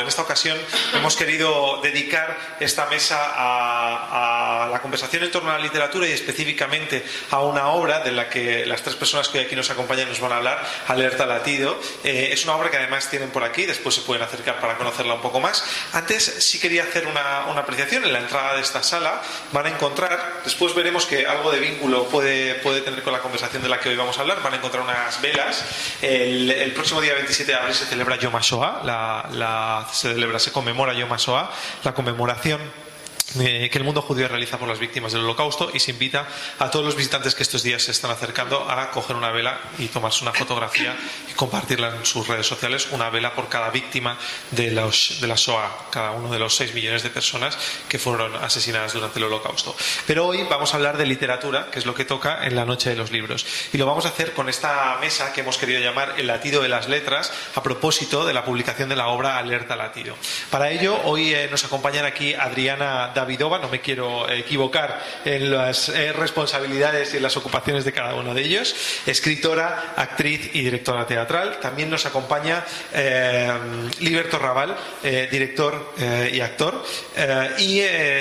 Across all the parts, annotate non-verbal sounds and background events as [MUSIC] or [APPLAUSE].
En esta ocasión hemos querido dedicar esta mesa a, la conversación en torno a la literatura y específicamente a una obra de la que las tres personas que hoy aquí nos acompañan nos van a hablar, Alerta Latido. Eh, es una obra que además tienen por aquí, después se pueden acercar para conocerla un poco más. Antes sí quería hacer una, apreciación. En la entrada de esta sala van a encontrar, después veremos que algo de vínculo puede, puede tener con la conversación de la que hoy vamos a hablar, van a encontrar unas velas. El, próximo día 27 de abril se celebra Yom la, la se celebra, se conmemora Yom HaShoah, la conmemoración que el mundo judío realiza por las víctimas del holocausto y se invita a todos los visitantes que estos días se están acercando a coger una vela y tomarse una fotografía y compartirla en sus redes sociales, una vela por cada víctima de, los, de la Shoah, cada uno de los 6 millones de personas que fueron asesinadas durante el holocausto. Pero hoy vamos a hablar de literatura, que es lo que toca en la noche de los libros. Y lo vamos a hacer con esta mesa que hemos querido llamar El latido de las letras, a propósito de la publicación de la obra Alerta Latido. Para ello, hoy eh, nos acompañan aquí Adriana Davidova, no me quiero equivocar en las eh, responsabilidades y en las ocupaciones de cada uno de ellos, escritora, actriz y directora teatral. También nos acompaña eh, Liberto Raval, eh, director y actor, y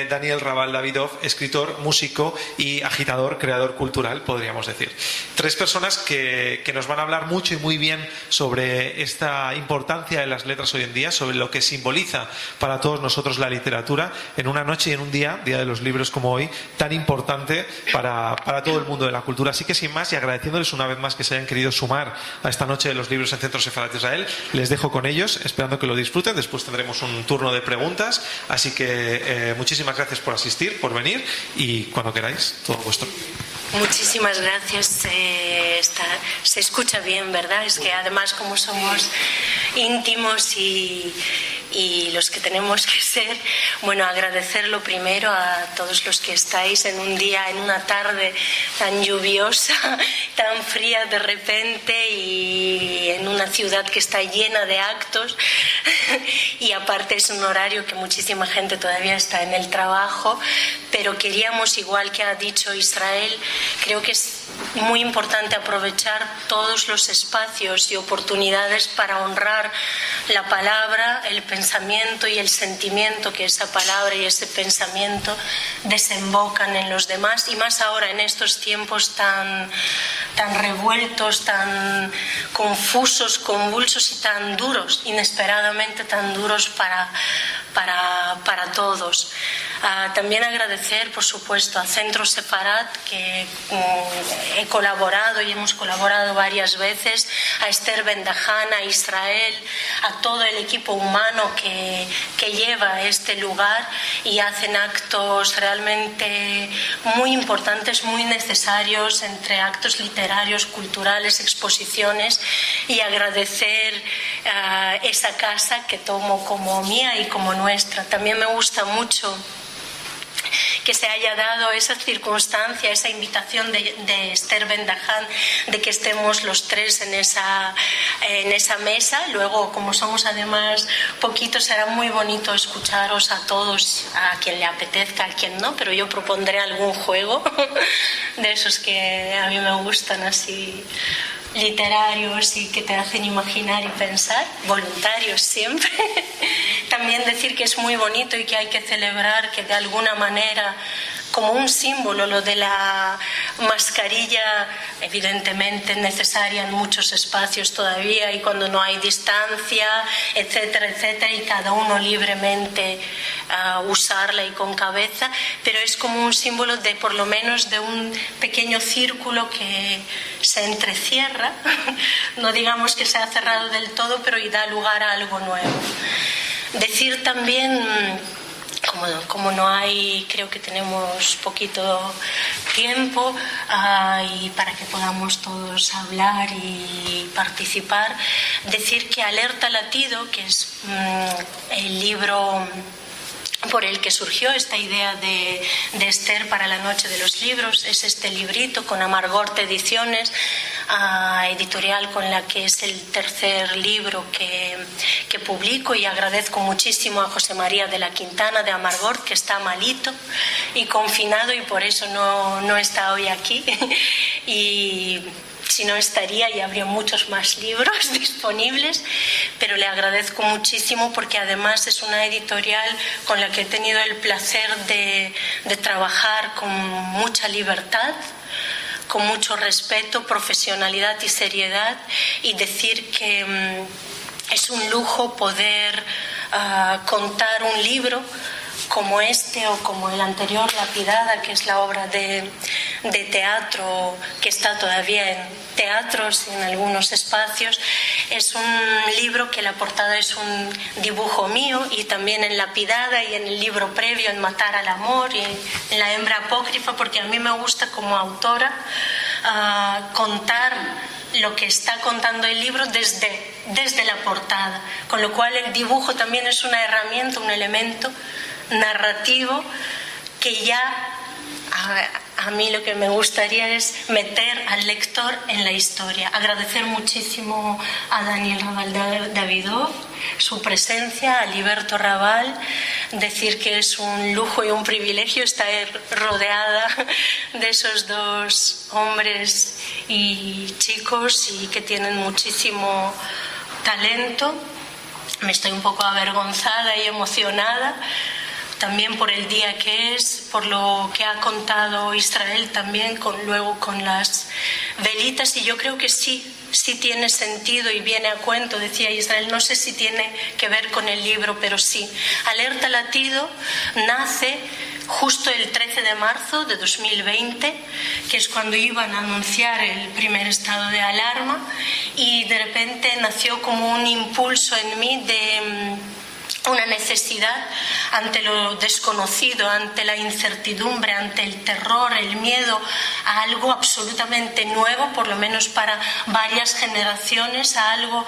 Daniel Raval Davidov, escritor, músico y agitador, creador cultural, podríamos decir. Tres personas que, que nos van a hablar mucho y muy bien sobre esta importancia de las letras hoy en día, sobre lo que simboliza para todos nosotros la literatura en una noche en un día, Día de los Libros como hoy, tan importante para, todo el mundo de la cultura. Así que sin más y agradeciéndoles una vez más que se hayan querido sumar a esta noche de los libros en Centro Sefarat de Israel, les dejo con ellos, esperando que lo disfruten. Después tendremos un turno de preguntas. Así que eh, muchísimas gracias por asistir, por venir y cuando queráis, todo vuestro. Muchísimas gracias. Eh, se escucha bien, ¿verdad? Es que además como somos íntimos y, y los que tenemos que ser, bueno, agradecerlo primero a todos los que estáis en un día, en una tarde tan lluviosa, [LAUGHS] tan fría de repente y en una ciudad que está llena de actos. [LAUGHS] Y aparte es un horario que muchísima gente todavía está en el trabajo, pero queríamos, igual que ha dicho Israel, creo que es muy importante aprovechar todos los espacios y oportunidades para honrar la palabra, el pensamiento y el sentimiento que esa palabra y ese pensamiento desembocan en los demás y más ahora en estos tiempos tan, tan revueltos, tan confusos, convulsos y tan duros, inesperadamente tan duros para, para, para todos. Ah, también agradecer, por supuesto, a Centro Separat, que mm, he colaborado y hemos colaborado varias veces, a Esther Bendajana, a Israel, a todo el equipo humano que, que lleva este lugar y hacen actos realmente muy importantes, muy necesarios, entre actos literarios, culturales, exposiciones, y agradecer ah, esa casa que tomo como mía y como nuestra. También me gusta mucho que se haya dado esa circunstancia, esa invitación de, Esther Bendaján de que estemos los tres en esa, en esa mesa. Luego, como somos además poquitos, será muy bonito escucharos a todos, a quien le apetezca, a quien no, pero yo propondré algún juego [LAUGHS] de esos que a mí me gustan así literarios y que te hacen imaginar y pensar, voluntarios siempre. [LAUGHS] También decir que es muy bonito y que hay que celebrar que de alguna manera como un símbolo lo de la mascarilla, evidentemente necesaria en muchos espacios todavía y cuando no hay distancia, etcétera, etcétera, y cada uno libremente uh, usarla y con cabeza, pero es como un símbolo de por lo menos de un pequeño círculo que se entrecierra, [LAUGHS] no digamos que se ha cerrado del todo, pero y da lugar a algo nuevo. Decir también como, no hay, creo que tenemos poquito tiempo uh, y para que podamos todos hablar y participar, decir que Alerta Latido, que es mm, el libro por el que surgió esta idea de, de, Esther para la Noche de los Libros. Es este librito con Amargorte Ediciones, editorial con la que es el tercer libro que, que, publico y agradezco muchísimo a José María de la Quintana de Amargort, que está malito y confinado y por eso no, no está hoy aquí. [LAUGHS] y si no estaría y habría muchos más libros [LAUGHS] disponibles, pero le agradezco muchísimo porque además es una editorial con la que he tenido el placer de, de trabajar con mucha libertad con mucho respeto, profesionalidad y seriedad y decir que mm, es un lujo poder ah, contar un libro como este o como el anterior, Lapidada, que es la obra de, de teatro que está todavía en teatros y en algunos espacios. Es un libro que la portada es un dibujo mío y también en Lapidada y en el libro previo, en Matar al Amor y en La Hembra Apócrifa, porque a mí me gusta como autora uh, contar lo que está contando el libro desde, desde la portada, con lo cual el dibujo también es una herramienta, un elemento narrativo que ya a, mí lo que me gustaría es meter al lector en la historia. Agradecer muchísimo a Daniel Raval Davidov su presencia, a Liberto Raval, decir que es un lujo y un privilegio estar rodeada de esos dos hombres y chicos y que tienen muchísimo talento. Me estoy un poco avergonzada y emocionada también por el día que es, por lo que ha contado Israel también, con, luego con las velitas, y yo creo que sí, sí tiene sentido y viene a cuento, decía Israel, no sé si tiene que ver con el libro, pero sí. Alerta Latido nace justo el 13 de marzo de 2020, que es cuando iban a anunciar el primer estado de alarma, y de repente nació como un impulso en mí de mm, una necesidad ante lo desconocido, ante la incertidumbre, ante el terror, el miedo a algo absolutamente nuevo, por lo menos para varias generaciones, a algo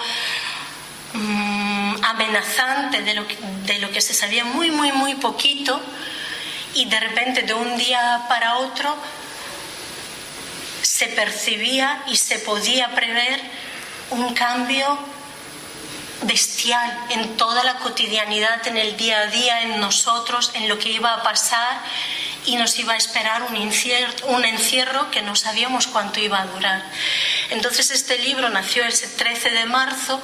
mm, amenazante de lo, que, de lo que se sabía muy, muy, muy poquito y de repente de un día para otro se percibía y se podía prever un cambio bestial en toda la cotidianidad, en el día a día, en nosotros, en lo que iba a pasar y nos iba a esperar un, un encierro que no sabíamos cuánto iba a durar. Entonces este libro nació ese 13 de marzo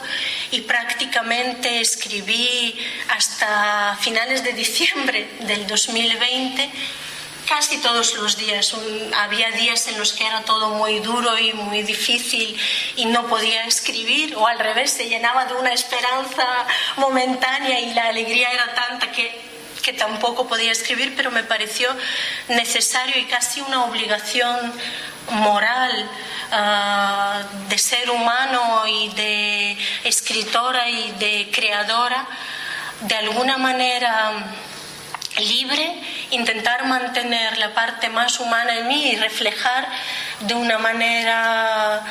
y prácticamente escribí hasta finales de diciembre del 2020 casi todos los días. había días en los que era todo muy duro y muy difícil y no podía escribir, o al revés, se llenaba de una esperanza momentánea y la alegría era tanta que, que tampoco podía escribir, pero me pareció necesario y casi una obligación moral ah, de ser humano y de escritora y de creadora, de alguna manera libre, intentar mantener la parte más humana en mí y reflejar de una manera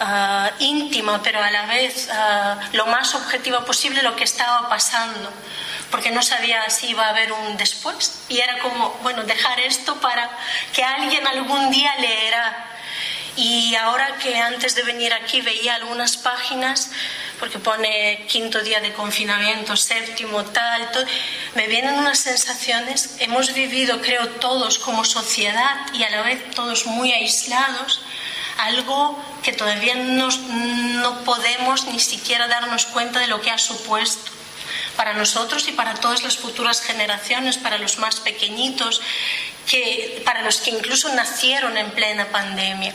ah, íntima, pero a la vez ah, lo más objetiva posible lo que estaba pasando, porque no sabía si iba a haber un después y era como, bueno, dejar esto para que alguien algún día leerá. Y ahora que antes de venir aquí veía algunas páginas, porque pone quinto día de confinamiento, séptimo, tal, todo, me vienen unas sensaciones, hemos vivido, creo, todos como sociedad y a la vez todos muy aislados, algo que todavía no, no podemos ni siquiera darnos cuenta de lo que ha supuesto para nosotros y para todas las futuras generaciones, para los más pequeñitos, que, para los que incluso nacieron en plena pandemia.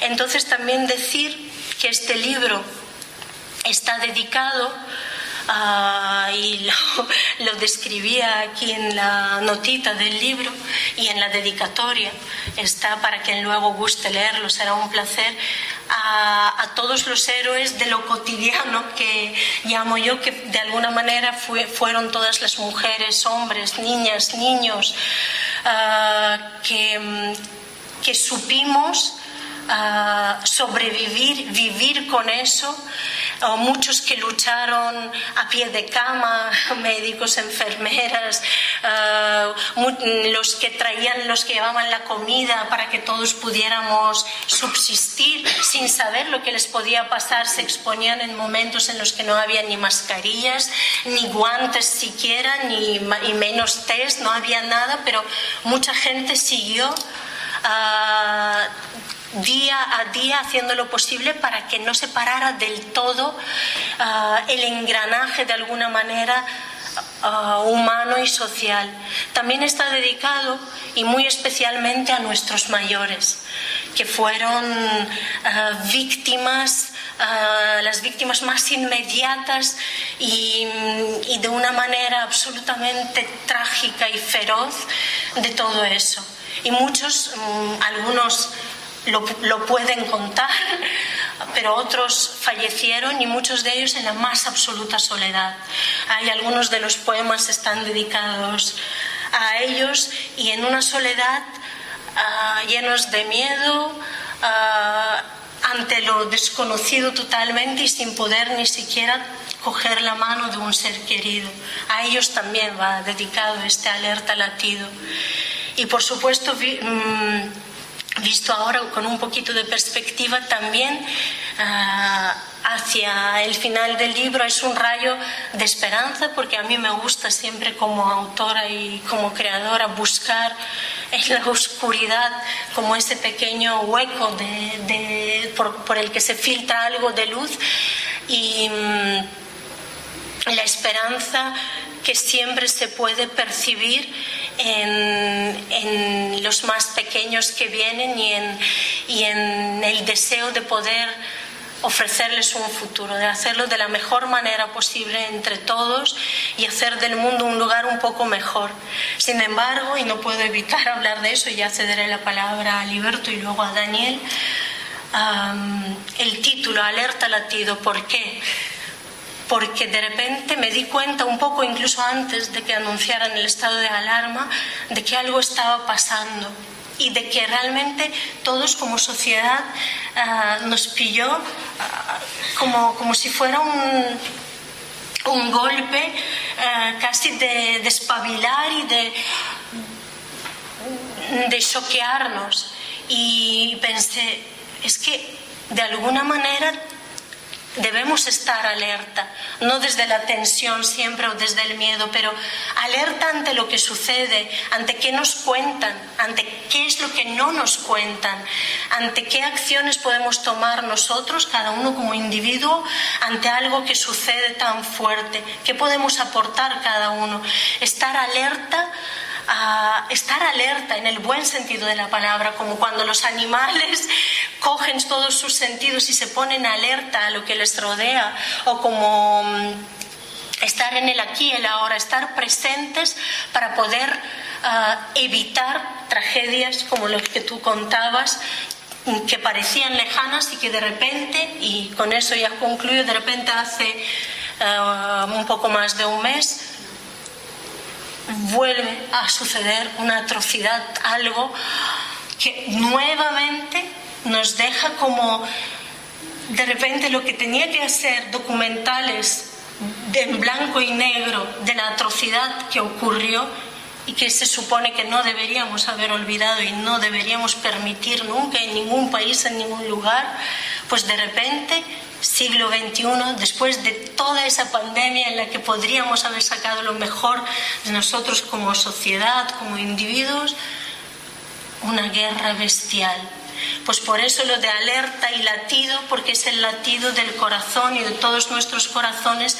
Entonces también decir que este libro está dedicado y [LAUGHS] lo, describía aquí en la notita del libro y en la dedicatoria. Está para quien luego guste leerlo, será un placer. A, todos los héroes de lo cotidiano que llamo yo, que de alguna manera fueron todas las mujeres, hombres, niñas, niños, ah, que, que supimos sobrevivir, vivir con eso. muchos que lucharon a pie de cama, [LAUGHS] médicos, enfermeras, ah, los que traían, los que llevaban la comida para que todos pudiéramos subsistir sin saber lo que les podía pasar, se exponían en momentos en los que no había ni mascarillas, ni guantes siquiera, ni menos test, no había nada, pero mucha gente siguió. Uh, día a día haciendo lo posible para que no se parara del todo ah, el engranaje de alguna manera ah, humano y social. También está dedicado y muy especialmente a nuestros mayores, que fueron ah, víctimas las víctimas más inmediatas y, y, de una manera absolutamente trágica y feroz de todo eso. Y muchos, mm, algunos lo, pueden contar, pero otros fallecieron y muchos de ellos en la más absoluta soledad. Hay algunos de los poemas están dedicados a ellos y en una soledad ah, llenos de miedo ah, ante lo desconocido totalmente y sin poder ni siquiera coger la mano de un ser querido. A ellos también va dedicado este alerta latido. Y por supuesto, mm, visto ahora con un poquito de perspectiva también ah, hacia el final del libro es un rayo de esperanza porque a mí me gusta siempre como autora y como creadora buscar en la oscuridad como ese pequeño hueco de, por, el que se filtra algo de luz. Y mm, la esperanza que siempre se puede percibir en, los más pequeños que vienen y en, y en el deseo de poder ofrecerles un futuro, de hacerlo de la mejor manera posible entre todos y hacer del mundo un lugar un poco mejor. Sin embargo, y no puedo evitar [LAUGHS] hablar de eso, ya cederé la palabra a Liberto y luego a Daniel, el título, Alerta Latido, ¿por qué? Porque de repente me di cuenta un poco, incluso antes de que anunciaran el estado de alarma, de que algo estaba pasando y de que realmente todos como sociedad ah, nos pilló ah, como, como si fuera un, un golpe ah, casi de despabilar y de, de choquearnos. Y pensé, es que de alguna manera debemos estar alerta, no desde la tensión siempre o desde el miedo, pero alerta ante lo que sucede, ante qué nos cuentan, ante qué es lo que no nos cuentan, ante qué acciones podemos tomar nosotros, cada uno como individuo, ante algo que sucede tan fuerte, qué podemos aportar cada uno, estar alerta a estar alerta en el buen sentido de la palabra, como cuando los animales [LAUGHS] cogen todos sus sentidos y se ponen alerta a lo que les rodea, o como mm, estar en el aquí y el ahora, estar presentes para poder ah, evitar tragedias como las que tú contabas mm, que parecían lejanas y que de repente, y con eso ya concluyo, de repente hace ah, un poco más de un mes vuelve a suceder una atrocidad, algo que nuevamente nos deja como de repente lo que tenía que hacer documentales en blanco y negro de la atrocidad que ocurrió y que se supone que no deberíamos haber olvidado y no deberíamos permitir nunca en ningún país, en ningún lugar, pues de repente siglo XXI, después de toda esa pandemia en la que podríamos haber sacado lo mejor de nosotros como sociedad, como individuos, una guerra bestial. Pues por eso lo de alerta y latido, porque es el latido del corazón y de todos nuestros corazones,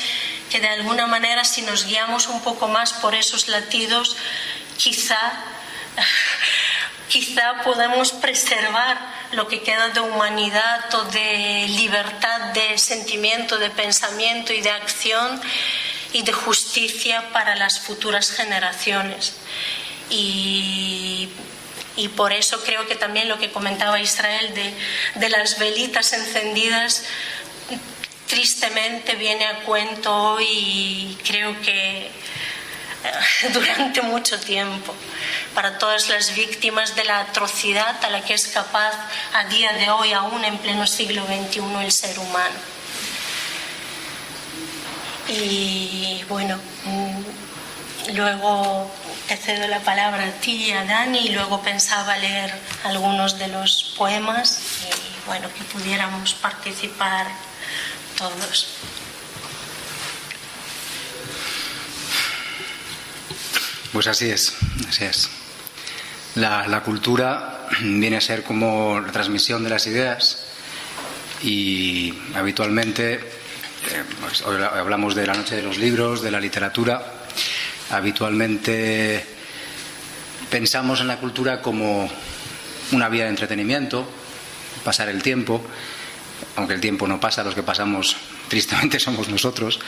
que de alguna manera si nos guiamos un poco más por esos latidos, quizá, quizá podamos preservar lo que queda de humanidad o de libertad de sentimiento, de pensamiento y de acción y de justicia para las futuras generaciones. Y, por eso creo que también lo que comentaba Israel de, las velitas encendidas tristemente viene a cuento hoy y creo que [LAUGHS] durante mucho tiempo para todas las víctimas de la atrocidad a la que es capaz a día de hoy, aún en pleno siglo XXI, el ser humano. Y bueno, mm, luego te cedo la palabra a ti y a Dani y luego pensaba leer algunos de los poemas y bueno, que pudiéramos participar todos. Pues así es, así es. La, cultura viene a ser como la transmisión de las ideas y habitualmente eh, pues, hablamos de la noche de los libros, de la literatura, habitualmente pensamos en la cultura como una vía de entretenimiento, pasar el tiempo, aunque el tiempo no pasa, los que pasamos tristemente [LAUGHS] somos nosotros,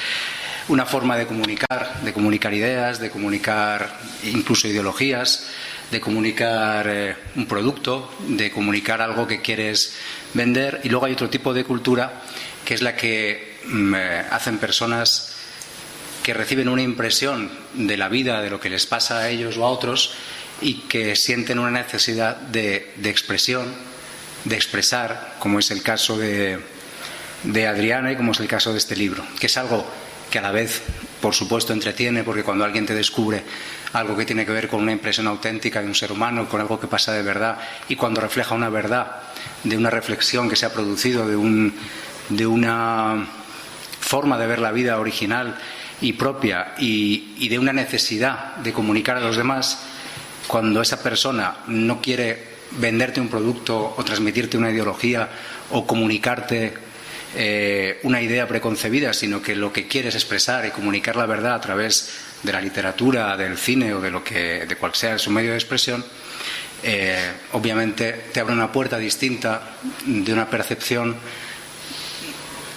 una forma de comunicar, de comunicar ideas, de comunicar incluso ideologías, de comunicar eh, un producto, de comunicar algo que quieres vender. Y luego hay otro tipo de cultura que es la que mm, eh, hacen personas que reciben una impresión de la vida, de lo que les pasa a ellos o a otros, y que sienten una necesidad de, expresión, de expresar, como es el caso de, de Adriana y como es el caso de este libro, que es algo que a la vez, por supuesto, entretiene, porque cuando alguien te descubre algo que tiene que ver con una impresión auténtica de un ser humano, con algo que pasa de verdad, y cuando refleja una verdad de una reflexión que se ha producido, de, un, de una forma de ver la vida original y propia, y, y de una necesidad de comunicar a los demás, cuando esa persona no quiere venderte un producto o transmitirte una ideología o comunicarte eh, una idea preconcebida, sino que lo que quieres expresar y comunicar la verdad a través de la literatura, del cine o de lo que de cual sea su medio de expresión, eh, obviamente te abre una puerta distinta de una percepción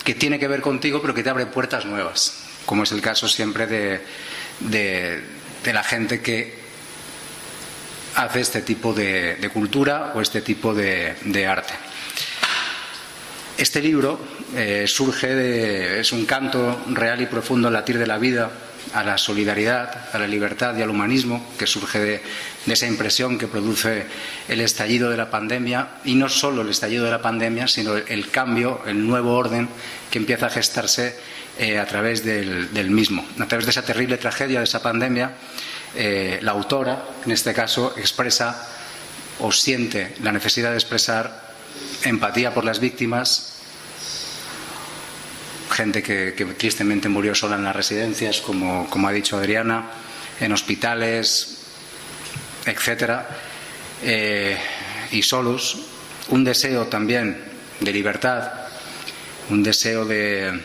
que tiene que ver contigo, pero que te abre puertas nuevas, como es el caso siempre de, de la gente que hace este tipo de, cultura o este tipo de, arte. Este libro eh, surge de, es un canto real y profundo al latir de la vida, a la solidaridad, a la libertad y al humanismo, que surge de, esa impresión que produce el estallido de la pandemia, y no solo el estallido de la pandemia, sino el, cambio, el nuevo orden que empieza a gestarse eh, a través del mismo, a través de esa terrible tragedia de esa pandemia eh, la autora, en este caso, expresa o siente la necesidad de expresar empatía por las víctimas, gente que, tristemente murió sola en las residencias, como, ha dicho Adriana, en hospitales, etcétera, eh, y solos, un deseo también de libertad, un deseo de,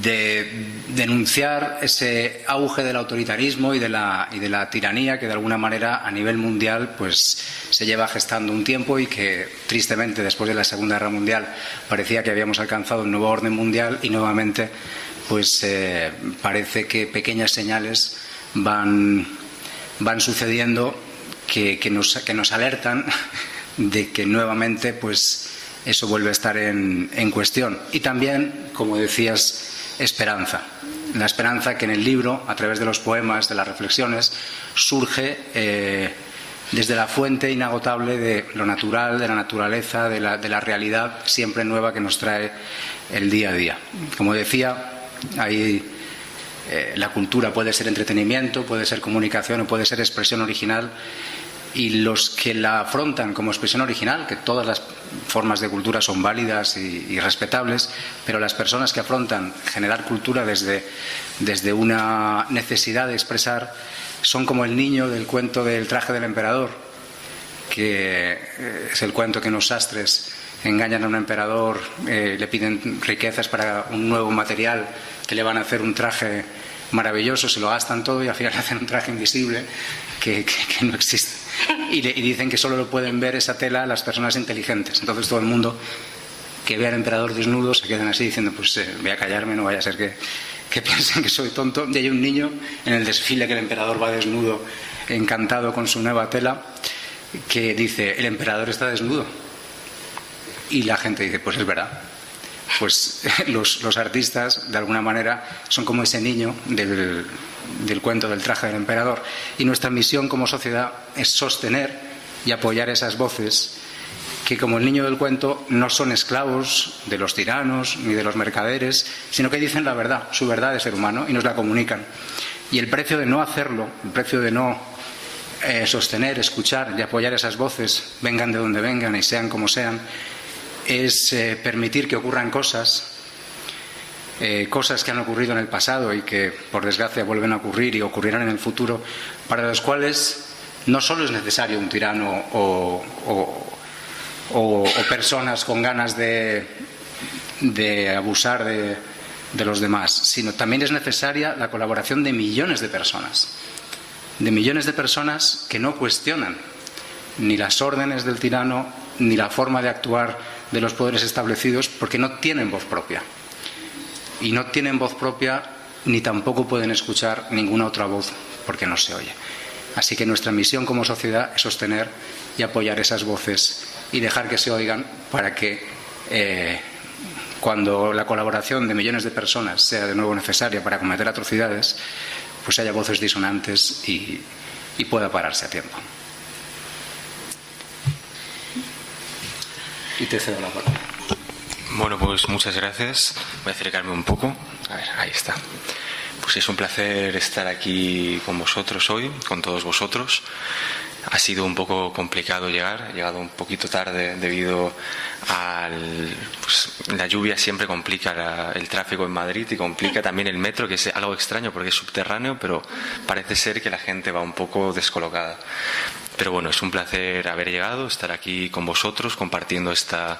de denunciar ese auge del autoritarismo y de, la, y de la tiranía que de alguna manera a nivel mundial pues se lleva gestando un tiempo y que tristemente después de la Segunda Guerra Mundial parecía que habíamos alcanzado un nuevo orden mundial y nuevamente pues eh, parece que pequeñas señales van, van sucediendo que, que, nos, que nos alertan [LAUGHS] de que nuevamente pues eso vuelve a estar en, en cuestión. Y también, como decías, esperanza. La esperanza que en el libro, a través de los poemas, de las reflexiones, surge eh, desde la fuente inagotable de lo natural, de la naturaleza, de la, realidad siempre nueva que nos trae el día a día. Como decía, ahí eh, la cultura puede ser entretenimiento, puede ser comunicación o puede ser expresión original y los que la afrontan como expresión original, que todas las formas de cultura son válidas y, respetables, pero las personas que afrontan generar cultura desde, desde una necesidad de expresar son como el niño del cuento del traje del emperador, que eh, es el cuento que los sastres engañan a un emperador, eh, le piden riquezas para un nuevo material, que le van a hacer un traje maravilloso, se lo gastan todo y al final hacen un traje invisible que, no existe. Y, dicen que solo lo pueden ver esa tela las personas inteligentes. Entonces todo el mundo que ve al emperador desnudo se quedan así diciendo, pues eh, voy a callarme, no vaya a ser que, que [LAUGHS] piensen que soy tonto. Y hay un niño en el desfile que el emperador va desnudo, encantado con su nueva tela, que dice, el emperador está desnudo. Y la gente dice, pues es verdad pues [LAUGHS] los, artistas, de alguna manera, son como ese niño del, del cuento del traje del emperador. Y nuestra misión como sociedad es sostener y apoyar esas voces que, como el niño del cuento, no son esclavos de los tiranos ni de los mercaderes, sino que dicen la verdad, su verdad de ser humano, y nos la comunican. Y el precio de no hacerlo, el precio de no eh, sostener, escuchar y apoyar esas voces, vengan de donde vengan y sean como sean, es eh, permitir que ocurran cosas, eh, cosas que han ocurrido en el pasado y que por desgracia vuelven a ocurrir y ocurrirán en el futuro, para las cuales no solo es necesario un tirano o, personas con ganas de, abusar de, de los demás, sino también es necesaria la colaboración de millones de personas, de millones de personas que no cuestionan ni las órdenes del tirano ni la forma de actuar de los poderes establecidos porque no tienen voz propia. Y no tienen voz propia ni tampoco pueden escuchar ninguna otra voz porque no se oye. Así que nuestra misión como sociedad es sostener y apoyar esas voces y dejar que se oigan para que eh, cuando la colaboración de millones de personas sea de nuevo necesaria para cometer atrocidades, pues haya voces disonantes y, y pueda pararse a tiempo. Y te cedo la palabra. Bueno, pues muchas gracias. Voy a acercarme un poco. A ver, ahí está. Pues es un placer estar aquí con vosotros hoy, con todos vosotros. Ha sido un poco complicado llegar, he llegado un poquito tarde debido a pues, la lluvia siempre complica el tráfico en Madrid y complica también el metro, que es algo extraño porque es subterráneo, pero parece ser que la gente va un poco descolocada. Pero bueno, es un placer haber llegado, estar aquí con vosotros compartiendo esta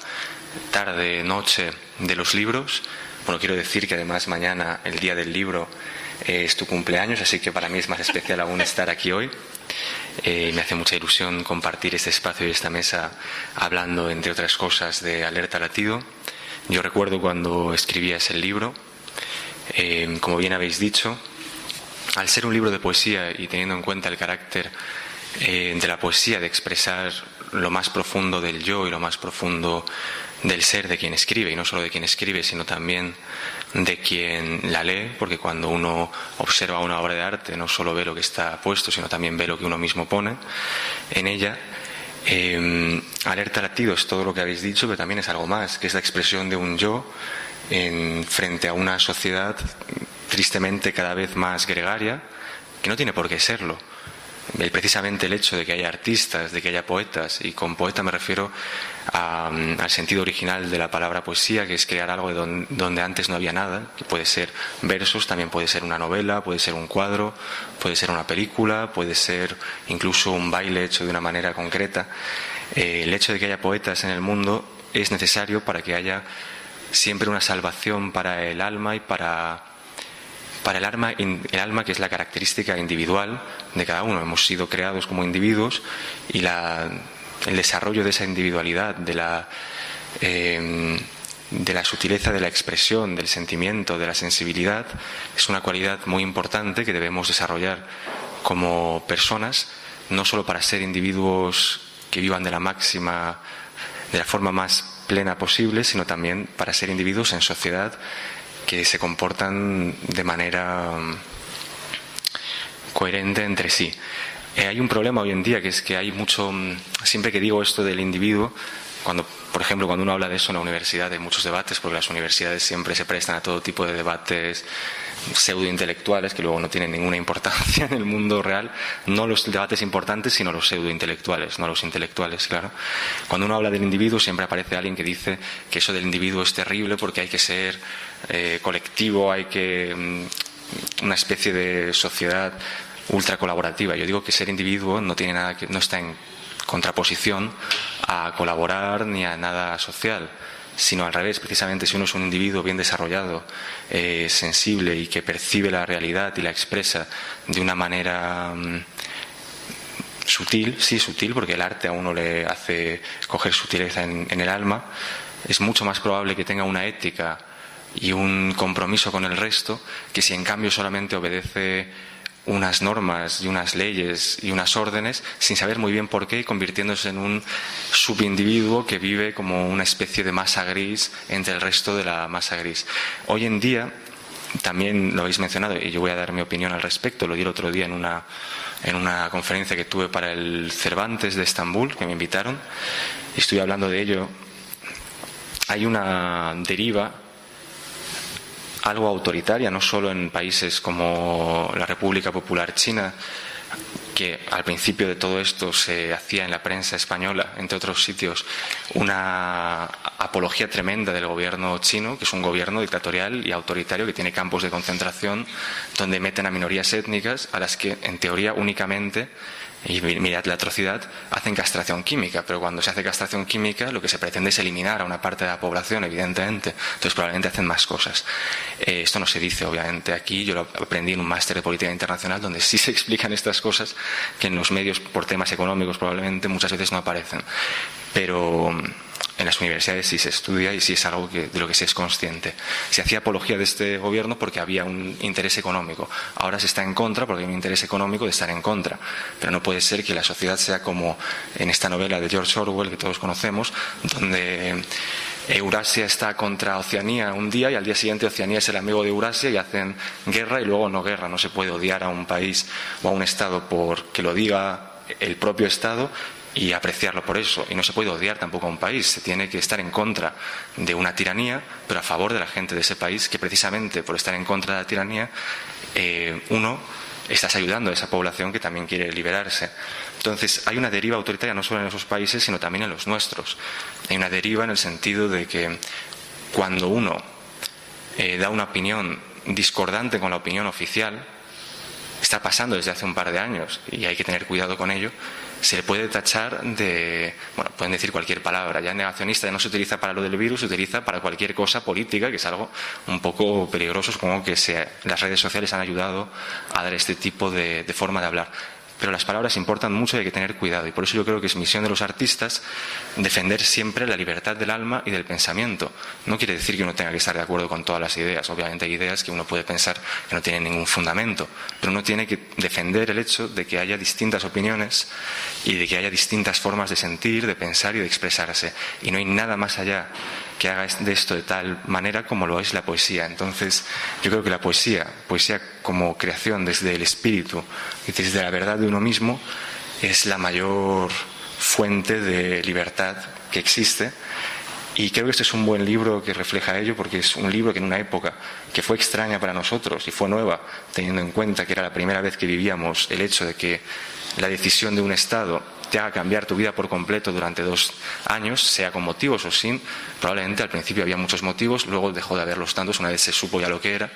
tarde, noche de los libros. Bueno, quiero decir que además mañana, el día del libro, eh, es tu cumpleaños, así que para mí es más especial aún estar aquí hoy. Eh, me hace mucha ilusión compartir este espacio y esta mesa hablando, entre otras cosas, de Alerta Latido. Yo recuerdo cuando escribías el libro, eh, como bien habéis dicho, al ser un libro de poesía y teniendo en cuenta el carácter de la poesía, de expresar lo más profundo del yo y lo más profundo del ser de quien escribe, y no solo de quien escribe, sino también de quien la lee, porque cuando uno observa una obra de arte no solo ve lo que está puesto, sino también ve lo que uno mismo pone en ella. Eh, alerta latido es todo lo que habéis dicho, pero también es algo más, que es la expresión de un yo en, frente a una sociedad tristemente cada vez más gregaria, que no tiene por qué serlo precisamente el hecho de que haya artistas, de que haya poetas, y con poeta me refiero al sentido original de la palabra poesía, que es crear algo donde, antes no había nada, que puede ser versos, también puede ser una novela, puede ser un cuadro, puede ser una película, puede ser incluso un baile hecho de una manera concreta. Eh, el hecho de que haya poetas en el mundo es necesario para que haya siempre una salvación para el alma y para para el alma, el alma que es la característica individual de cada uno. Hemos sido creados como individuos y el desarrollo de esa individualidad, de la, eh, de la sutileza de la expresión, del sentimiento, de la sensibilidad, es una cualidad muy importante que debemos desarrollar como personas, no solo para ser individuos que vivan de la máxima, de la forma más plena posible, sino también para ser individuos en sociedad que se comportan de manera mm, coherente entre sí. Eh, hay un problema hoy en día que es que hay mucho, mm, siempre que digo esto del individuo, cuando, por ejemplo, cuando uno habla de eso en la universidad, hay muchos debates, porque las universidades siempre se prestan a todo tipo de debates pseudointelectuales que luego no tienen ninguna importancia en el mundo real, no los debates importantes, sino los pseudointelectuales, no los intelectuales, claro. Cuando uno habla del individuo siempre aparece alguien que dice que eso del individuo es terrible porque hay que ser eh, colectivo, hay que mm, una especie de sociedad ultra colaborativa. Yo digo que ser individuo no tiene nada que no está en contraposición a colaborar ni a nada social sino al revés, precisamente si uno es un individuo bien desarrollado, eh, sensible y que percibe la realidad y la expresa de una manera mm, sutil, sí, sutil, porque el arte a uno le hace coger sutileza en el alma, es mucho más probable que tenga una ética y un compromiso con el resto que si en cambio solamente obedece unas normas y unas leyes y unas órdenes sin saber muy bien por qué, convirtiéndose en un subindividuo que vive como una especie de masa gris entre el resto de la masa gris. Hoy en día, también lo habéis mencionado y yo voy a dar mi opinión al respecto, lo di el otro día en una, en una conferencia que tuve para el Cervantes de Estambul, que me invitaron, y estoy hablando de ello. Hay una deriva algo autoritaria, no solo en países como la República Popular China, que al principio de todo esto se hacía en la prensa española, entre otros sitios, una apología tremenda del gobierno chino, que es un gobierno dictatorial y autoritario que tiene campos de concentración donde meten a minorías étnicas a las que, en teoría, únicamente y mirad la atrocidad, hacen castración química, pero cuando se hace castración química lo que se pretende es eliminar a una parte de la población, evidentemente, entonces probablemente hacen más cosas. Eh, esto no se dice, obviamente, aquí, yo lo aprendí en un máster de política internacional donde sí se [LAUGHS] explican estas cosas que en los medios, por temas económicos probablemente, muchas veces no aparecen. Pero en las universidades sí se estudia y sí es algo de lo que se es consciente. Se hacía apología de este gobierno porque había un interés económico. Ahora se está en contra porque hay un interés económico de estar en contra. Pero no puede ser que la sociedad sea como en esta novela de George Orwell que todos conocemos, donde Eurasia está contra Oceanía un día y al día siguiente Oceanía es el amigo de Eurasia y hacen guerra y luego no guerra. No se puede odiar a un país o a un Estado porque lo diga el propio Estado y apreciarlo por eso. Y no se puede odiar tampoco a un país, se tiene que estar en contra de una tiranía, pero a favor de la gente de ese país, que precisamente por estar en contra de la tiranía, eh, uno estás ayudando a esa población que también quiere liberarse. Entonces, hay una deriva autoritaria no solo en esos países, sino también en los nuestros. Hay una deriva en el sentido de que cuando uno eh, da una opinión discordante con la opinión oficial, está pasando desde hace un par de años y hay que tener cuidado con ello, se le puede tachar de, bueno, pueden decir cualquier palabra, ya negacionista ya no se utiliza para lo del virus, se utiliza para cualquier cosa política, que es algo un poco peligroso, supongo que las redes sociales han ayudado a dar este tipo de forma de hablar pero las palabras importan mucho y hay que tener cuidado. Y por eso yo creo que es misión de los artistas defender siempre la libertad del alma y del pensamiento. No quiere decir que uno tenga que estar de acuerdo con todas las ideas. Obviamente hay ideas que uno puede pensar que no tienen ningún fundamento, pero uno tiene que defender el hecho de que haya distintas opiniones y de que haya distintas formas de sentir, de pensar y de expresarse. Y no hay nada más allá que haga de esto de tal manera como lo es la poesía. Entonces, yo creo que la poesía, poesía como creación desde el espíritu y desde la verdad de uno mismo, es la mayor fuente de libertad que existe. Y creo que este es un buen libro que refleja ello, porque es un libro que en una época que fue extraña para nosotros y fue nueva, teniendo en cuenta que era la primera vez que vivíamos el hecho de que la decisión de un Estado te haga cambiar tu vida por completo durante dos años, sea con motivos o sin. Probablemente al principio había muchos motivos, luego dejó de haberlos tantos una vez se supo ya lo que era.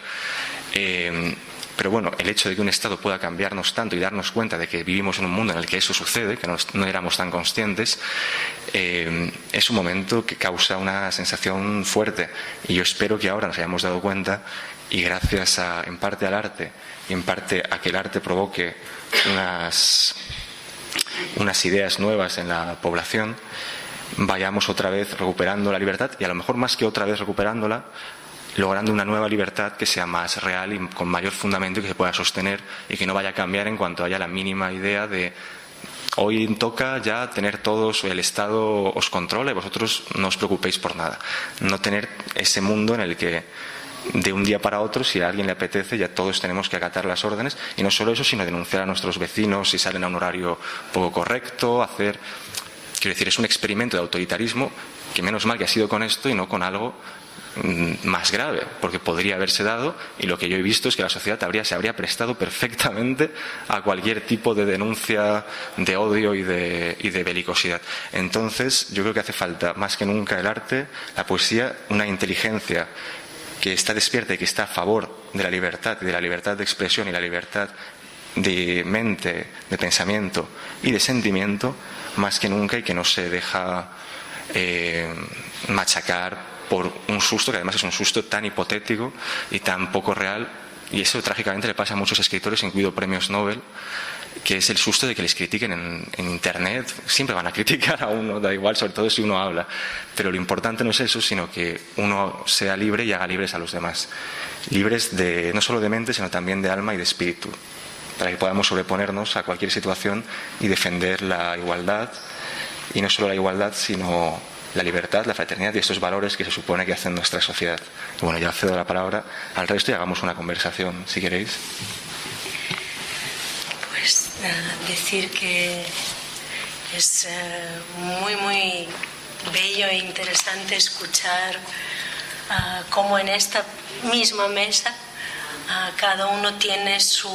Eh, pero bueno, el hecho de que un Estado pueda cambiarnos tanto y darnos cuenta de que vivimos en un mundo en el que eso sucede, que no, éramos tan conscientes, eh, es un momento que causa una sensación fuerte. Y yo espero que ahora nos hayamos dado cuenta y gracias a, en parte al arte y en parte a que el arte provoque unas unas ideas nuevas en la población, vayamos otra vez recuperando la libertad y a lo mejor más que otra vez recuperándola, logrando una nueva libertad que sea más real y con mayor fundamento y que se pueda sostener y que no vaya a cambiar en cuanto haya la mínima idea de hoy toca ya tener todos, el Estado os controle, vosotros no os preocupéis por nada. No tener ese mundo en el que de un día para otro, si a alguien le apetece, ya todos tenemos que acatar las órdenes. Y no solo eso, sino denunciar a nuestros vecinos si salen a un horario poco correcto, hacer. Quiero decir, es un experimento de autoritarismo que menos mal que ha sido con esto y no con algo mm, más grave, porque podría haberse dado, y lo que yo he visto es que la sociedad se habría prestado perfectamente a cualquier tipo de denuncia de odio y de, y de belicosidad. Entonces, yo creo que hace falta, más que nunca, el arte, la poesía, una inteligencia que está despierta y que está a favor de la libertad, de la libertad de expresión y la libertad de mente, de pensamiento y de sentimiento, más que nunca y que no se deja eh, machacar por un susto, que además es un susto tan hipotético y tan poco real, y eso trágicamente le pasa a muchos escritores, incluido premios Nobel, que es el susto de que les critiquen en, Internet. Siempre van a criticar a uno, da igual, sobre todo si uno habla. Pero lo importante no es eso, sino que uno sea libre y haga libres a los demás. Libres de, no solo de mente, sino también de alma y de espíritu. Para que podamos sobreponernos a cualquier situación y defender la igualdad. Y no solo la igualdad, sino la libertad, la fraternidad y estos valores que se supone que hacen nuestra sociedad. Bueno, ya cedo la palabra al resto y hagamos una conversación, si queréis decir que es eh, muy, muy bello e interesante escuchar ah, cómo en esta misma mesa ah, cada uno tiene su,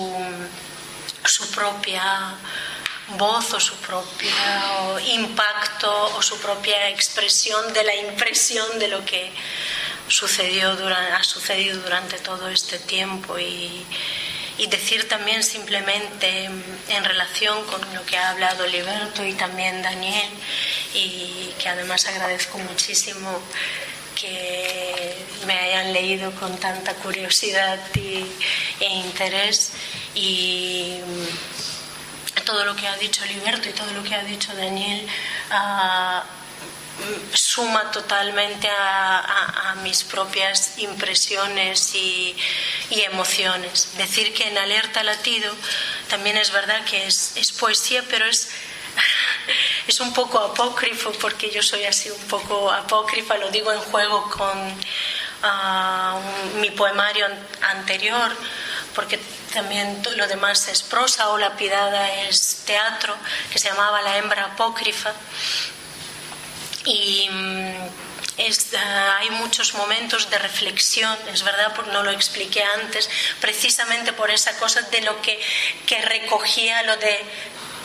su propia voz o su propio impacto o su propia expresión de la impresión de lo que sucedió durante, ha sucedido durante todo este tiempo y, y decir también simplemente en relación con lo que ha hablado Liberto y también Daniel, y que además agradezco muchísimo que me hayan leído con tanta curiosidad y, e interés y todo lo que ha dicho Liberto y todo lo que ha dicho Daniel suma totalmente a, mis propias impresiones y, emociones. Decir que en Alerta Latido también es verdad que es, es poesía, pero es [LAUGHS] es un poco apócrifo porque yo soy así un poco apócrifa, lo digo en juego con uh, mi poemario anterior, porque también lo demás es prosa o la pidada es teatro, que se llamaba La hembra apócrifa. Y mm, es, uh, hay muchos momentos de reflexión, es verdad, no lo expliqué antes, precisamente por esa cosa de lo que, que recogía lo de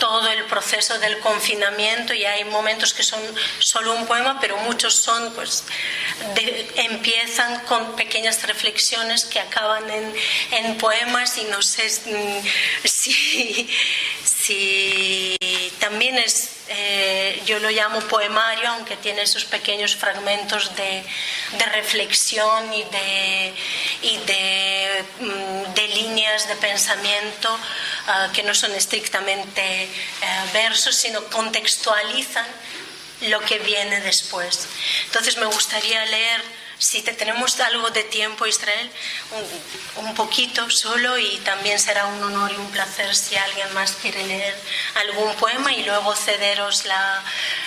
todo el proceso del confinamiento y hay momentos que son solo un poema, pero muchos son, pues, empiezan con pequeñas reflexiones que acaban en, en poemas y no sé mm, [LAUGHS] si, si también es, eh, yo lo llamo poemario, aunque tiene esos pequeños fragmentos de, reflexión y mm, de líneas de pensamiento uh, que no son estrictamente uh, versos, sino contextualizan lo que viene después. Entonces me gustaría leer si te tenemos algo de tiempo, Israel, un, poquito solo y también será un honor y un placer si alguien más quiere leer algún poema y luego cederos la,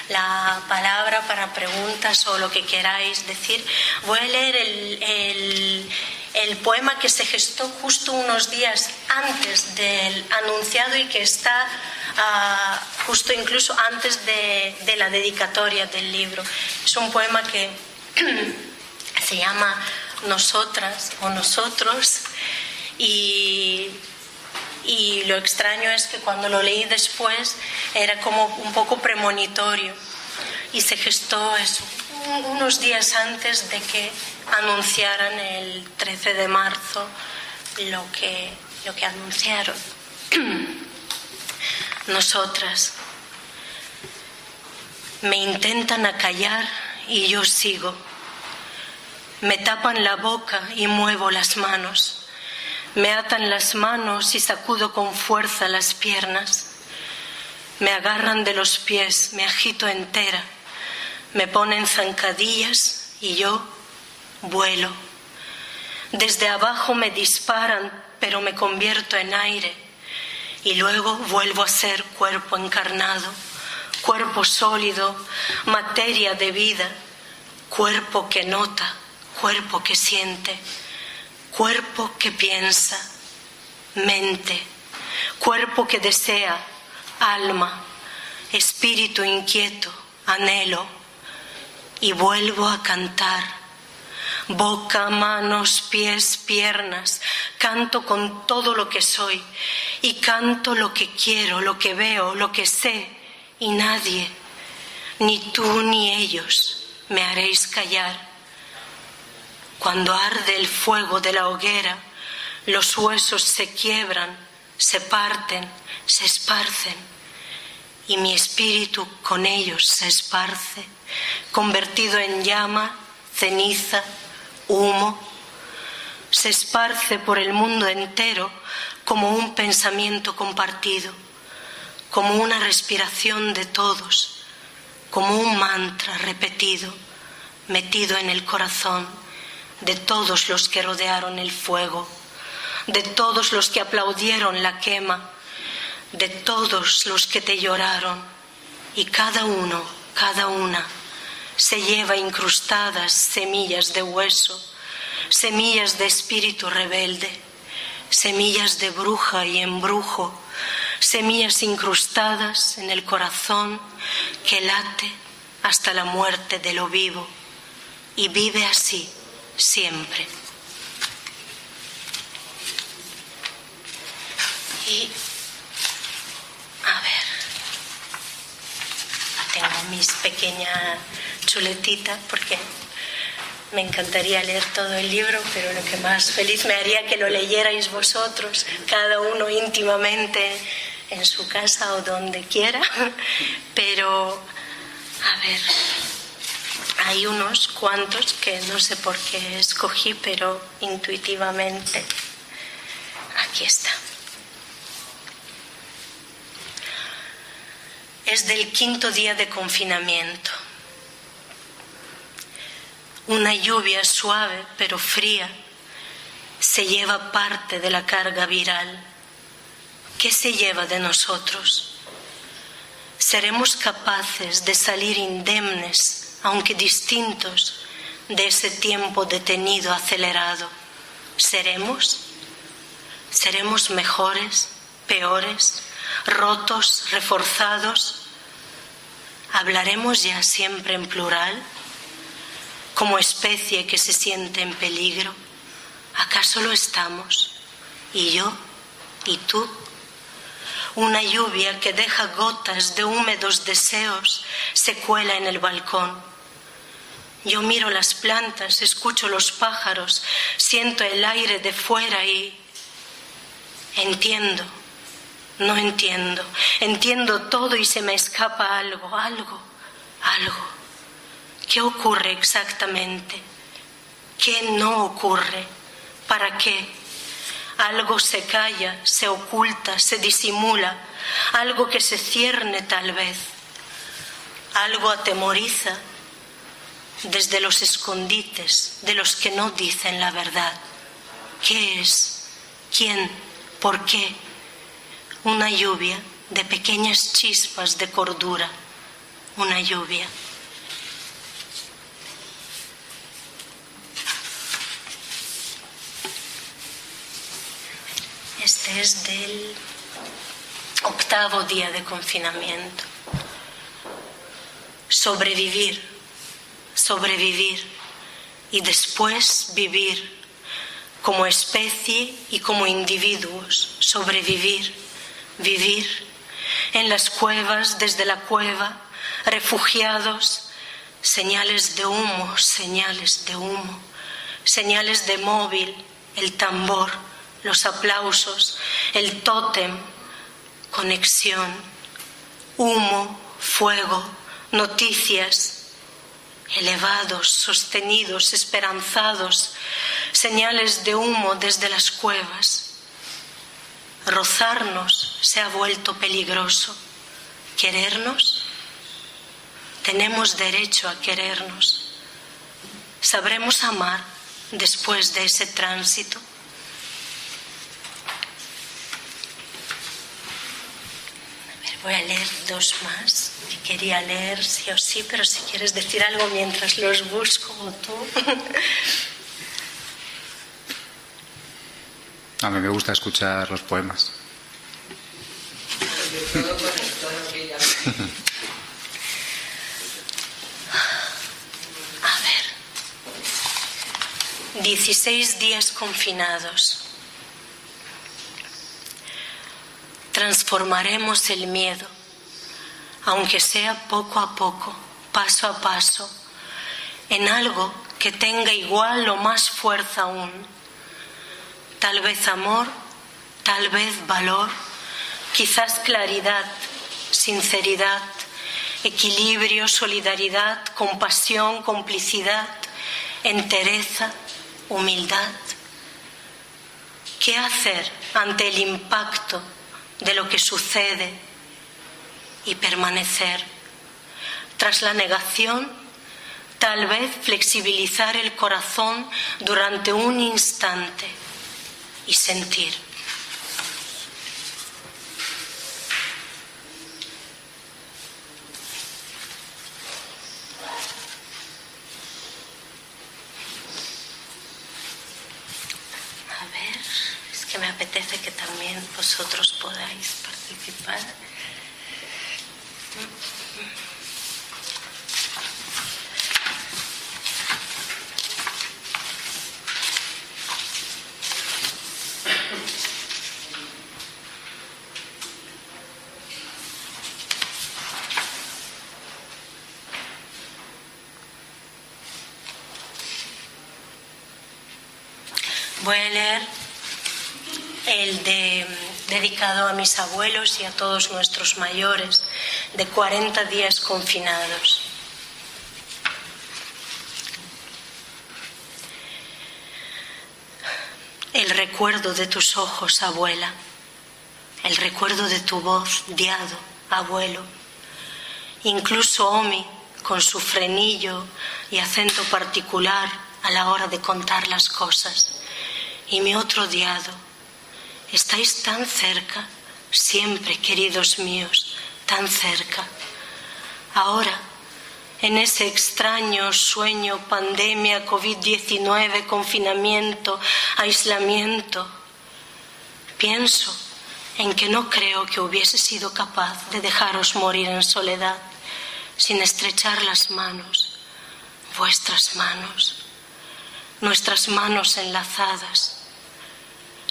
la palabra para preguntas o lo que queráis decir. Voy a leer el, el, poema que se gestó justo unos días antes del anunciado y que está uh, justo incluso antes de, de la dedicatoria del libro. Es un poema que [CLEARS THROAT] se llama Nosotras o Nosotros. Y, y lo extraño es que cuando lo leí después era como un poco premonitorio. Y se gestó eso, unos días antes de que anunciaran el 13 de marzo lo que, lo que anunciaron. [CLEARS THROAT] Nosotras. Me intentan acallar y yo sigo me tapan la boca y muevo las manos. Me atan las manos y sacudo con fuerza las piernas. Me agarran de los pies, me agito entera. Me ponen zancadillas y yo vuelo. Desde abajo me disparan, pero me convierto en aire. Y luego vuelvo a ser cuerpo encarnado, cuerpo sólido, materia de vida, cuerpo que nota cuerpo que siente, cuerpo que piensa, mente, cuerpo que desea, alma, espíritu inquieto, anhelo, y vuelvo a cantar. Boca, manos, pies, piernas, canto con todo lo que soy y canto lo que quiero, lo que veo, lo que sé, y nadie, ni tú ni ellos, me haréis callar cuando arde el fuego de la hoguera, los huesos se quiebran, se parten, se esparcen, y mi espíritu con ellos se esparce, convertido en llama, ceniza, humo, se esparce por el mundo entero como un pensamiento compartido, como una respiración de todos, como un mantra repetido, metido en el corazón de todos los que rodearon el fuego, de todos los que aplaudieron la quema, de todos los que te lloraron, y cada uno, cada una, se lleva incrustadas semillas de hueso, semillas de espíritu rebelde, semillas de bruja y embrujo, semillas incrustadas en el corazón que late hasta la muerte de lo vivo y vive así siempre. Y, a ver, tengo mis pequeñas chuletitas porque Me encantaría leer todo el libro, pero lo que más feliz me haría que lo leyerais vosotros, cada uno íntimamente en su casa o donde quiera. [LAUGHS] Pero, a ver, hay unos cuantos que no sé por qué escogí, pero intuitivamente aquí está. Es del quinto día de confinamiento. Una lluvia suave pero fría se lleva parte de la carga viral. ¿Qué se lleva de nosotros? ¿Seremos capaces de salir indemnes, aunque distintos, de ese tiempo detenido, acelerado? ¿Seremos? ¿Seremos mejores, peores, rotos, reforzados? ¿Hablaremos ya siempre en plural? como especie que se siente en peligro? ¿Acaso lo estamos? ¿Y yo? ¿Y tú? Una lluvia que deja gotas de húmedos deseos se cuela en el balcón. Yo miro las plantas, escucho los pájaros, siento el aire de fuera y entiendo, no entiendo, entiendo todo y se me escapa algo, algo, algo. ¿Qué ocurre exactamente? ¿Qué no ocurre? ¿Para qué? Algo se calla, se oculta, se disimula, algo que se cierne tal vez, algo atemoriza desde los escondites de los que no dicen la verdad. ¿Qué es? ¿Quién? ¿Por qué? Una lluvia de pequeñas chispas de cordura, una lluvia. Este es del octavo día de confinamiento. Sobrevivir, sobrevivir y después vivir como especie y como individuos, sobrevivir, vivir en las cuevas, desde la cueva, refugiados, señales de humo, señales de humo, señales de móvil, el tambor los aplausos, el tótem, conexión, humo, fuego, noticias, elevados, sostenidos, esperanzados, señales de humo desde las cuevas. Rozarnos se ha vuelto peligroso. ¿Querernos? Tenemos derecho a querernos. ¿Sabremos amar después de ese tránsito? Voy a leer dos más que quería leer sí o sí, pero si quieres decir algo mientras los busco o tú. [LAUGHS] A mí me gusta escuchar los poemas. [LAUGHS] A ver. 16 días confinados. transformaremos el miedo, aunque sea poco a poco, paso a paso, en algo que tenga igual o más fuerza aún. Tal vez amor, tal vez valor, quizás claridad, sinceridad, equilibrio, solidaridad, compasión, complicidad, entereza, humildad. ¿Qué hacer ante el impacto de lo que sucede y permanecer. Tras la negación, tal vez flexibilizar el corazón durante un instante y sentir. me apetece que también vosotros podáis participar. Mis abuelos y a todos nuestros mayores, de 40 días confinados. El recuerdo de tus ojos, abuela, el recuerdo de tu voz, diado, abuelo, incluso Omi, con su frenillo y acento particular a la hora de contar las cosas, y mi otro diado, estáis tan cerca, siempre, queridos míos, tan cerca. Ahora, en ese extraño sueño, pandemia, COVID-19, confinamiento, aislamiento, pienso en que no creo que hubiese sido capaz de dejaros morir en soledad sin estrechar las manos, vuestras manos, nuestras manos enlazadas,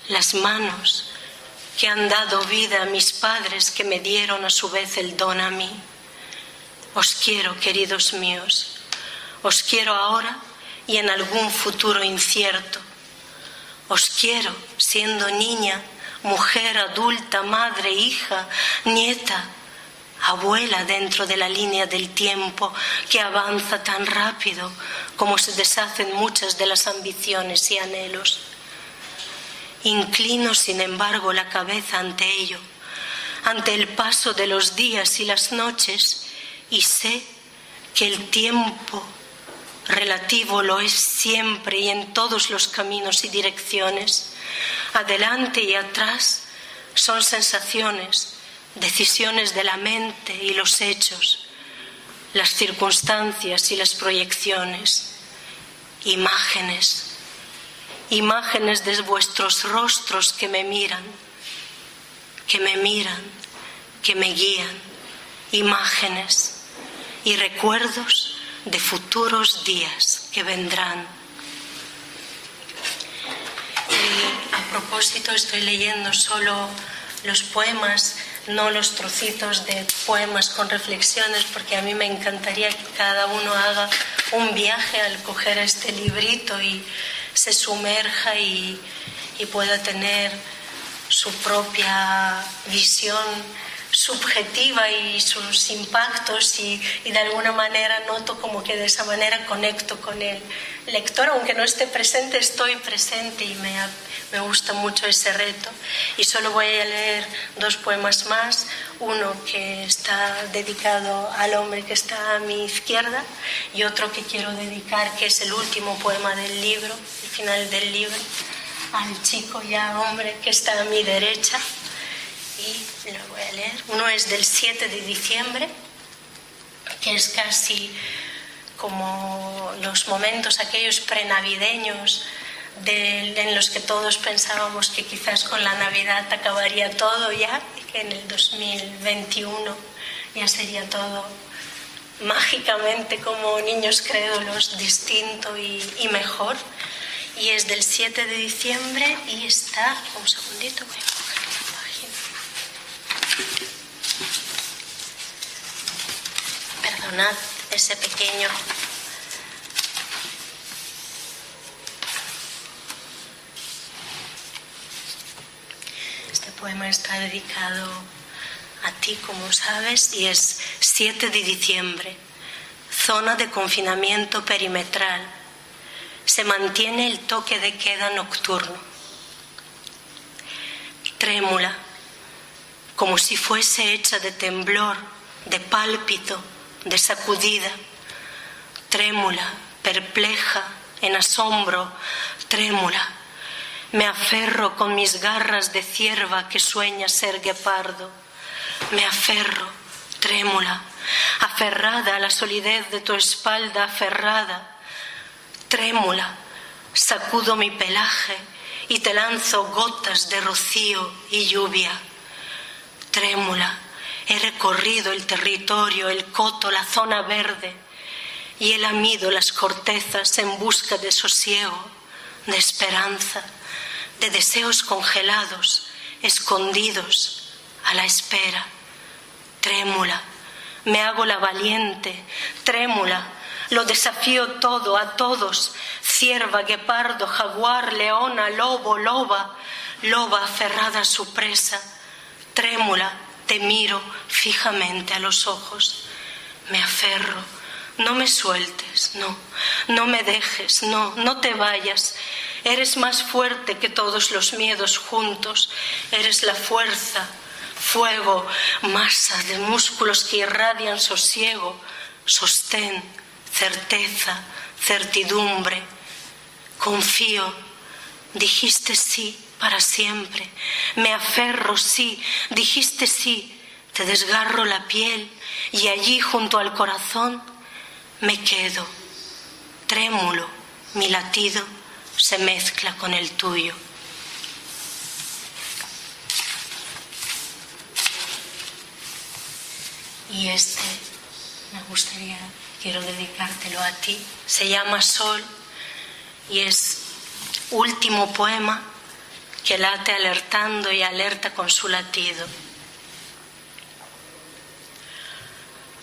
las manos que han dado vida a mis padres que me dieron a su vez el don a mí. Os quiero, queridos míos, os quiero ahora y en algún futuro incierto. Os quiero siendo niña, mujer, adulta, madre, hija, nieta, abuela dentro de la línea del tiempo que avanza tan rápido como se deshacen muchas de las ambiciones y anhelos. Inclino, sin embargo, la cabeza ante ello, ante el paso de los días y las noches, y sé que el tiempo relativo lo es siempre y en todos los caminos y direcciones. Adelante y atrás son sensaciones, decisiones de la mente y los hechos, las circunstancias y las proyecciones, imágenes, imágenes de vuestros rostros que me miran, que me miran, que me guían, imágenes y recuerdos de futuros días que vendrán. Y a propósito estoy leyendo solo los poemas no los trocitos de poemas con reflexiones, porque a mí me encantaría que cada uno haga un viaje al coger este librito y se sumerja y, pueda tener su propia visión subjetiva y sus impactos y, de alguna manera noto como que de esa manera conecto con el lector, aunque no esté presente, estoy presente y me, me gusta mucho ese reto. Y solo voy a leer dos poemas más, uno que está dedicado al hombre que está a mi izquierda y otro que quiero dedicar, que es el último poema del libro, el final del libro, al chico ya hombre que está a mi derecha y lo voy a leer. Uno es del 7 de diciembre, que es casi como los momentos aquellos prenavideños de, en los que todos pensábamos que quizás con la Navidad acabaría todo ya, y que en el 2021 ya sería todo mágicamente como niños crédulos distinto y, y mejor. Y es del 7 de diciembre y está, un segundito, voy a Perdonad ese pequeño poema está dedicado a ti, como sabes, y es 7 de diciembre, zona de confinamiento perimetral. Se mantiene el toque de queda nocturno. Trémula, como si fuese hecha de temblor, de pálpito, de sacudida, trémula, perpleja, en asombro, trémula. Me aferro con mis garras de cierva que sueña ser guepardo. Me aferro, trémula, aferrada a la solidez de tu espalda aferrada. Trémula, sacudo mi pelaje y te lanzo gotas de rocío y lluvia trémula, he recorrido el territorio, el coto, la zona verde, y he lamido las cortezas en busca de sosiego, de esperanza, de deseos congelados, escondidos a la espera. Trémula, me hago la valiente, trémula, Lo desafío todo a todos, cierva, guepardo, jaguar, leona, lobo, loba, loba aferrada a su presa, trémula, te miro fijamente a los ojos, me aferro, no me sueltes, no, no me dejes, no, no te vayas. Eres más fuerte que todos los miedos juntos, eres la fuerza, fuego, masa de músculos que irradian sosiego, sostén, certeza, certidumbre. Confío, dijiste sí para siempre. Me aferro, sí, dijiste sí. Te desgarro la piel y allí junto al corazón me quedo. Trémulo, mi latido se mezcla con el tuyo. Y este me gustaría, quiero dedicártelo a ti. Se llama Sol y es último poema que late alertando y alerta con su latido.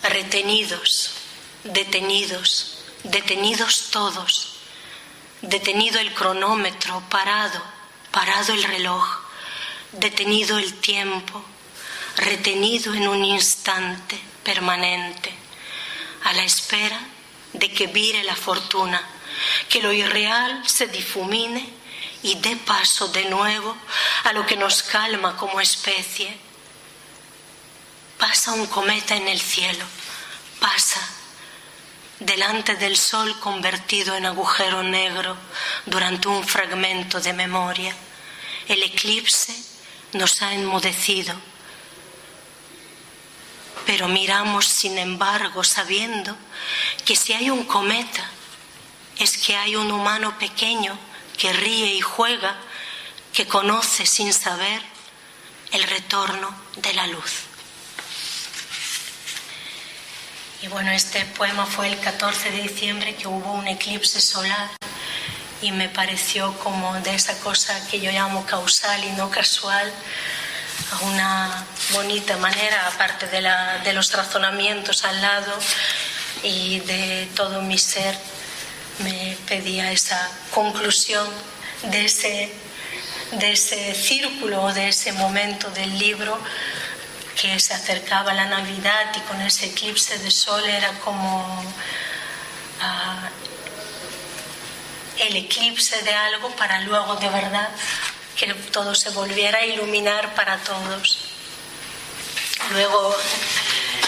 Retenidos, detenidos, detenidos todos, detenido el cronómetro, parado, parado el reloj, detenido el tiempo, retenido en un instante permanente, a la espera de que vire la fortuna, que lo irreal se difumine y dé paso de nuevo a lo que nos calma como especie. Pasa un cometa en el cielo, pasa delante del sol convertido en agujero negro durante un fragmento de memoria. El eclipse nos ha enmudecido pero miramos, sin embargo, sabiendo que si hay un cometa, es que hay un humano pequeño que ríe y juega, que conoce sin saber el retorno de la luz. Y bueno, este poema fue el 14 de diciembre que hubo un eclipse solar y me pareció como de esa cosa que yo llamo causal y no casual, a una bonita manera, aparte de, los razonamientos al lado y de todo mi ser, me pedía esa conclusión de ese, de ese círculo, de ese momento del libro que se acercaba la Navidad y con ese eclipse de sol era como ah, el eclipse de algo para luego de verdad que todo se volviera a iluminar para todos. Luego